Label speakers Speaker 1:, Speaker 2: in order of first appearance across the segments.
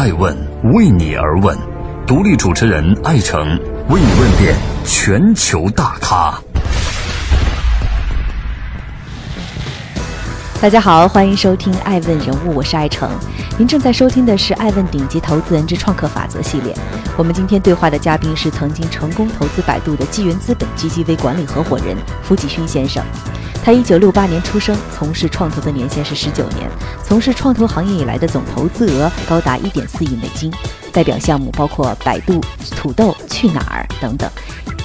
Speaker 1: 爱问为你而问，独立主持人艾诚为你问遍全球大咖。
Speaker 2: 大家好，欢迎收听《爱问人物》，我是艾诚。您正在收听的是《爱问顶级投资人之创客法则》系列。我们今天对话的嘉宾是曾经成功投资百度的纪元资本 GGV 管理合伙人付继勋先生。他一九六八年出生，从事创投的年限是十九年，从事创投行业以来的总投资额高达一点四亿美金，代表项目包括百度、土豆、去哪儿等等。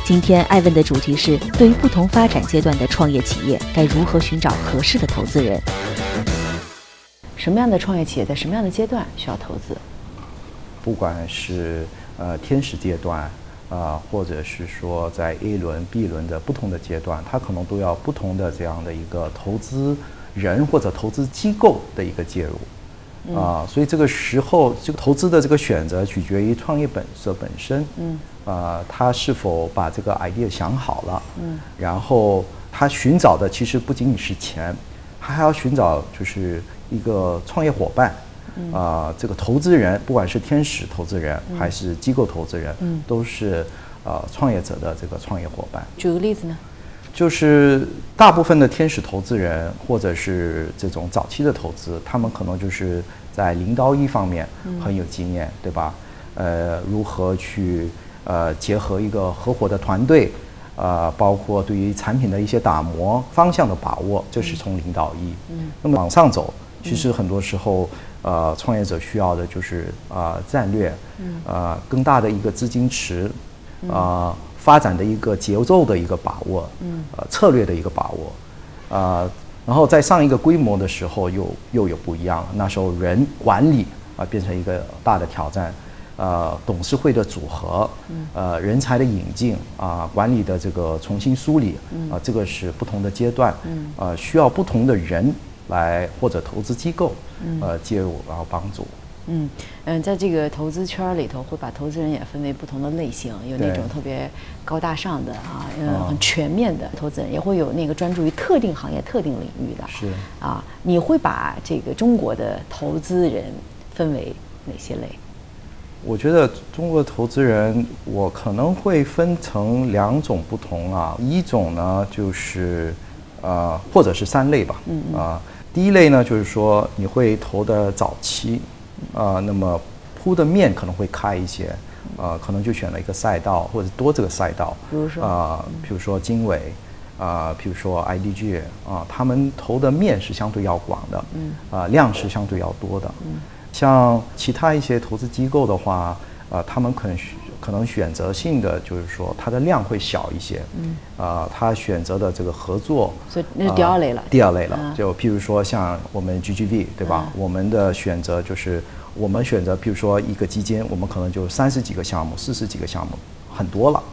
Speaker 2: 今天艾问的主题是：对于不同发展阶段的创业企业，该如何寻找合适的投资人？什么样的创业企业在什么样的阶段需要投资？
Speaker 3: 不管是呃天使阶段。啊，或者是说在 A 轮、B 轮的不同的阶段，它可能都要不同的这样的一个投资人或者投资机构的一个介入，啊，所以这个时候这个投资的这个选择取决于创业本色本身，嗯，啊，他是否把这个 idea 想好了，嗯，然后他寻找的其实不仅仅是钱，他还要寻找就是一个创业伙伴。啊，这个投资人，不管是天使投资人还是机构投资人，都是呃创业者的这个创业伙伴。
Speaker 2: 举个例子呢？
Speaker 3: 就是大部分的天使投资人或者是这种早期的投资，他们可能就是在零到一方面很有经验，对吧？呃，如何去呃结合一个合伙的团队，呃，包括对于产品的一些打磨、方向的把握，这是从零到一。嗯。那么往上走，其实很多时候。呃，创业者需要的就是啊战略，呃更大的一个资金池，啊发展的一个节奏的一个把握，呃策略的一个把握，啊然后在上一个规模的时候又又有不一样了，那时候人管理啊变成一个大的挑战，呃董事会的组合，呃人才的引进啊管理的这个重新梳理，啊这个是不同的阶段，啊需要不同的人。来或者投资机构，呃介入然后帮助。
Speaker 2: 嗯嗯，在这个投资圈里头，会把投资人也分为不同的类型，有那种特别高大上的啊，嗯，很全面的投资人，也会有那个专注于特定行业、特定领域的。
Speaker 3: 是
Speaker 2: 啊，你会把这个中国的投资人分为哪些类？
Speaker 3: 我觉得中国投资人，我可能会分成两种不同啊，一种呢就是呃，或者是三类吧，嗯啊。第一类呢，就是说你会投的早期，啊，那么铺的面可能会开一些，啊，可能就选了一个赛道或者多这个赛道，
Speaker 2: 比如说？
Speaker 3: 啊，比如说经纬，啊，比如说 IDG，啊，他们投的面是相对要广的，嗯，啊，量是相对要多的，嗯，像其他一些投资机构的话，啊，他们可能需。可能选择性的就是说，它的量会小一些，嗯，啊，它选择的这个合作，
Speaker 2: 所以那是第二类了。
Speaker 3: 第二类了，就譬如说像我们 GGV 对吧？我们的选择就是我们选择，譬如说一个基金，我们可能就三十几个项目、四十几个项目，很多了。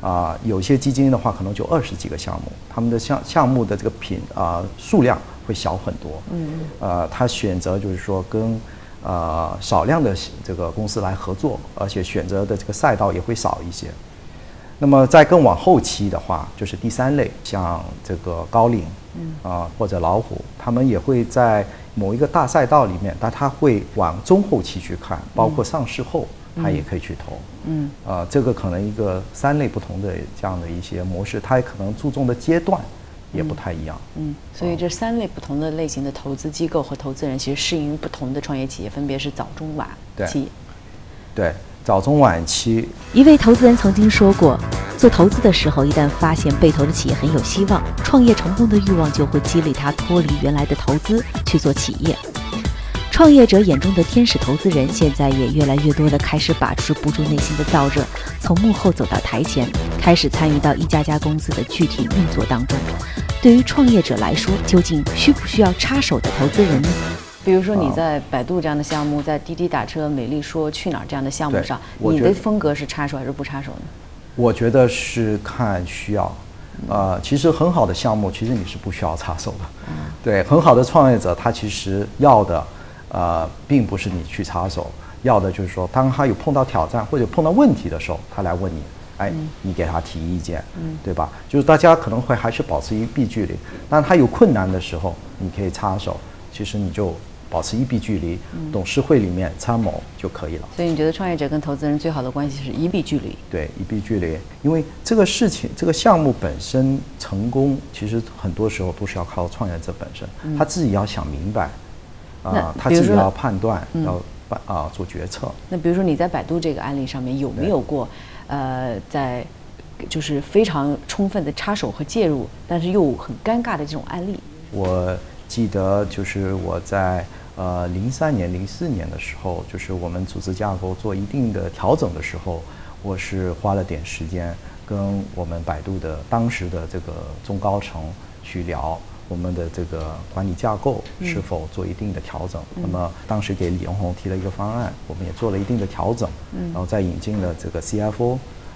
Speaker 3: 啊，有些基金的话，可能就二十几个项目，他们的项项目的这个品啊数量会小很多。嗯嗯。呃，他选择就是说跟。呃，少量的这个公司来合作，而且选择的这个赛道也会少一些。那么在更往后期的话，就是第三类，像这个高瓴，嗯，啊或者老虎，他们也会在某一个大赛道里面，但他会往中后期去看，包括上市后，他也可以去投。嗯，啊，这个可能一个三类不同的这样的一些模式，他也可能注重的阶段。也不太一样，
Speaker 2: 嗯，所以这三类不同的类型的投资机构和投资人，其实适应于不同的创业企业，分别是早、中、晚期。
Speaker 3: 对，早、中、晚期。
Speaker 2: 一位投资人曾经说过，做投资的时候，一旦发现被投的企业很有希望，创业成功的欲望就会激励他脱离原来的投资去做企业。创业者眼中的天使投资人，现在也越来越多的开始把持不住内心的燥热，从幕后走到台前，开始参与到一家家公司的具体运作当中。对于创业者来说，究竟需不需要插手的投资人呢？比如说你在百度这样的项目，在滴滴打车、美丽说、去哪儿这样的项目上，你的风格是插手还是不插手呢？
Speaker 3: 我觉得是看需要。呃，其实很好的项目，其实你是不需要插手的。对，很好的创业者，他其实要的。呃，并不是你去插手，要的就是说，当他有碰到挑战或者碰到问题的时候，他来问你，哎，你给他提意见，嗯对吧？就是大家可能会还是保持一臂距离，但他有困难的时候，你可以插手，其实你就保持一臂距离，董事会里面参谋就可以了。
Speaker 2: 所以你觉得创业者跟投资人最好的关系是一臂距离？
Speaker 3: 对，一臂距离，因为这个事情，这个项目本身成功，其实很多时候都是要靠创业者本身，他自己要想明白，啊，他自己要判断，要办啊做决策。
Speaker 2: 那比如说你在百度这个案例上面有没有过，呃，在就是非常充分的插手和介入，但是又很尴尬的这种案例？
Speaker 3: 我记得就是我在呃零三年、零四年的时候，就是我们组织架构做一定的调整的时候，我是花了点时间跟我们百度的当时的这个中高层去聊我们的这个管理架构是否做一定的调整。那么当时给李永红提了一个方案，我们也做了一定的调整，然后再引进了这个 CFO，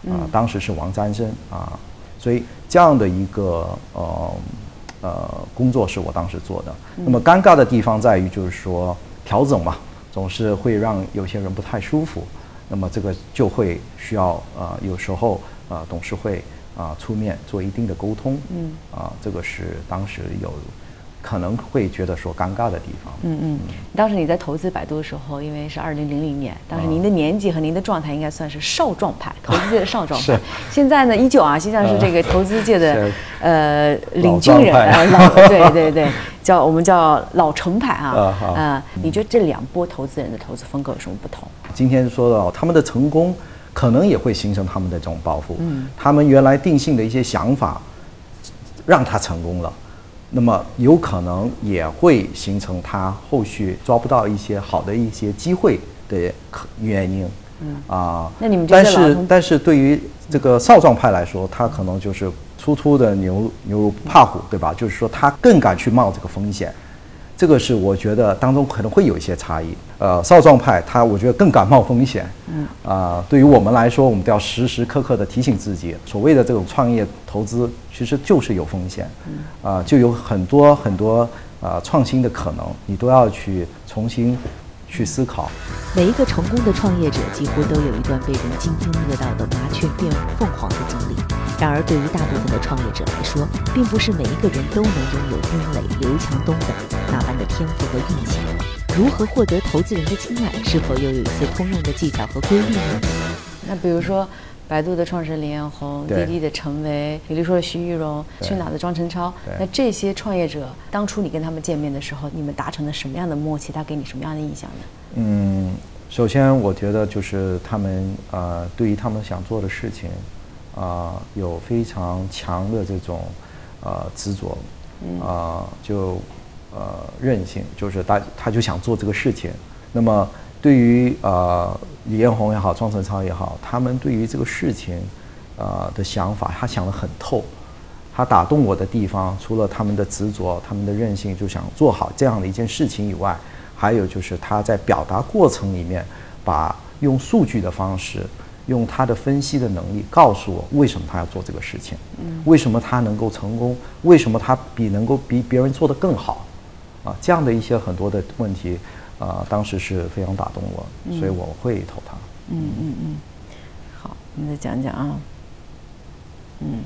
Speaker 3: 啊，当时是王占生啊，所以这样的一个呃。呃，工作是我当时做的。那么尴尬的地方在于，就是说调整嘛，总是会让有些人不太舒服。那么这个就会需要呃，有时候呃，董事会啊出面做一定的沟通。嗯。啊，这个是当时有。可能会觉得说尴尬的地方。
Speaker 2: 嗯嗯，当时你在投资百度的时候，因为是二零零零年，当时您的年纪和您的状态应该算是少壮派，投资界的少壮派。现在呢，依旧啊，实际上是这个投资界的呃领军人啊，老对对对，叫我们叫老成派啊。啊，你觉得这两波投资人的投资风格有什么不同？
Speaker 3: 今天说到他们的成功，可能也会形成他们的这种抱负。嗯，他们原来定性的一些想法，让他成功了。那么有可能也会形成他后续抓不到一些好的一些机会的原因。嗯啊，
Speaker 2: 那你们
Speaker 3: 但是但是对于这个少壮派来说，他可能就是粗粗的牛牛不怕虎，对吧？就是说他更敢去冒这个风险。这个是我觉得当中可能会有一些差异。呃，少壮派他我觉得更敢冒风险。嗯啊，对于我们来说，我们都要时时刻刻的提醒自己，所谓的这种创业投资其实就是有风险。嗯啊，就有很多很多啊创新的可能，你都要去重新去思考。
Speaker 2: 每一个成功的创业者几乎都有一段被人津津乐道的麻雀变凤凰的经历。然而，对于大部分的创业者来说，并不是每一个人都能拥有丁磊、刘强东等那般的天赋和运气。如何获得投资人的青睐？是否又有一些通用的技巧和规律呢？那比如说，百度的创始人李彦宏，滴滴的陈维，比如说徐玉荣，去哪的庄晨超，那这些创业者，当初你跟他们见面的时候，你们达成了什么样的默契？他给你什么样的印象呢？
Speaker 3: 嗯，首先我觉得就是他们呃，对于他们想做的事情。啊，有非常强的这种，呃，执着，啊，就呃韧性，就是他他就想做这个事情。那么对于呃李彦宏也好，庄晨超也好，他们对于这个事情，呃的想法，他想得很透。他打动我的地方，除了他们的执着、他们的韧性，就想做好这样的一件事情以外，还有就是他在表达过程里面，把用数据的方式。用他的分析的能力告诉我为什么他要做这个事情，嗯，为什么他能够成功，为什么他比能够比别人做得更好，啊，这样的一些很多的问题，啊，当时是非常打动我，所以我会投他。
Speaker 2: 嗯嗯嗯，好，你再讲讲啊。嗯，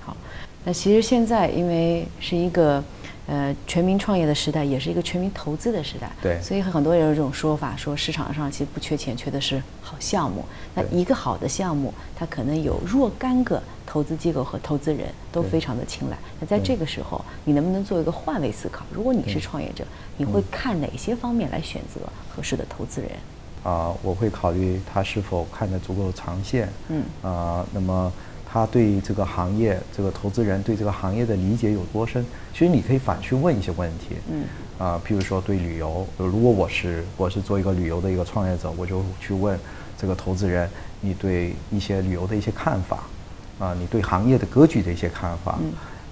Speaker 2: 好，那其实现在因为是一个。呃，全民创业的时代也是一个全民投资的时代，
Speaker 3: 对，
Speaker 2: 所以很多人有这种说法，说市场上其实不缺钱，缺的是好项目。那一个好的项目，它可能有若干个投资机构和投资人都非常的青睐。那在这个时候，你能不能做一个换位思考？如果你是创业者，你会看哪些方面来选择合适的投资人？
Speaker 3: 啊，我会考虑他是否看得足够长线。嗯。啊，那么。他对这个行业，这个投资人对这个行业的理解有多深？其实你可以反去问一些问题。嗯。啊，譬如说对旅游，如果我是我是做一个旅游的一个创业者，我就去问这个投资人，你对一些旅游的一些看法，啊，你对行业的格局的一些看法，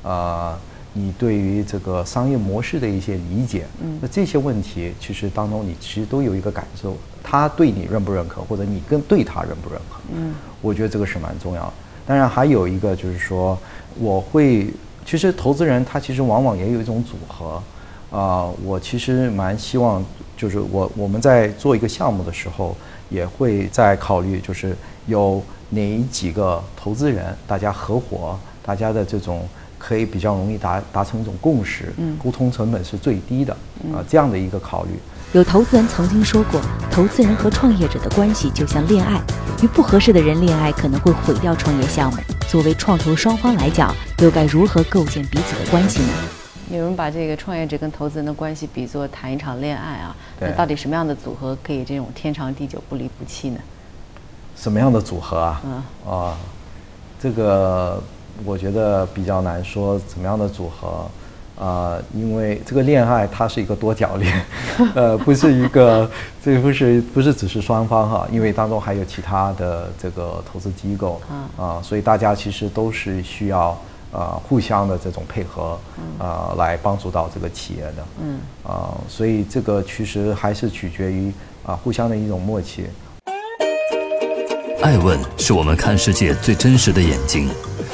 Speaker 3: 啊，你对于这个商业模式的一些理解，嗯，那这些问题其实当中你其实都有一个感受，他对你认不认可，或者你跟对他认不认可？嗯，我觉得这个是蛮重要的。当然，还有一个就是说，我会其实投资人他其实往往也有一种组合，啊，我其实蛮希望就是我我们在做一个项目的时候，也会在考虑就是有哪几个投资人，大家合伙，大家的这种可以比较容易达达成一种共识，嗯沟通成本是最低的啊，这样的一个考虑。
Speaker 4: 有投资人曾经说过，投资人和创业者的关系就像恋爱，与不合适的人恋爱可能会毁掉创业项目。作为创投双方来讲，又该如何构建彼此的关系呢？
Speaker 2: 有人把这个创业者跟投资人的关系比作谈一场恋爱啊，那到底什么样的组合可以这种天长地久、不离不弃呢？
Speaker 3: 什么样的组合啊？
Speaker 2: 嗯
Speaker 3: 啊，这个我觉得比较难说怎么样的组合。啊、因为这个恋爱它是一个多角恋，呃，不是一个，这不是不是只是双方哈，因为当中还有其他的这个投资机构，啊、所以大家其实都是需要呃互相的这种配合，呃，来帮助到这个企业的，
Speaker 2: 嗯，
Speaker 3: 啊、所以这个其实还是取决于啊、互相的一种默契。
Speaker 1: 爱问是我们看世界最真实的眼睛，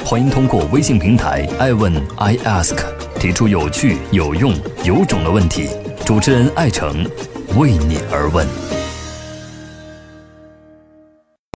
Speaker 1: 欢迎通过微信平台“爱问 I Ask” 提出有趣、有用、有种的问题，主持人爱诚为你而问。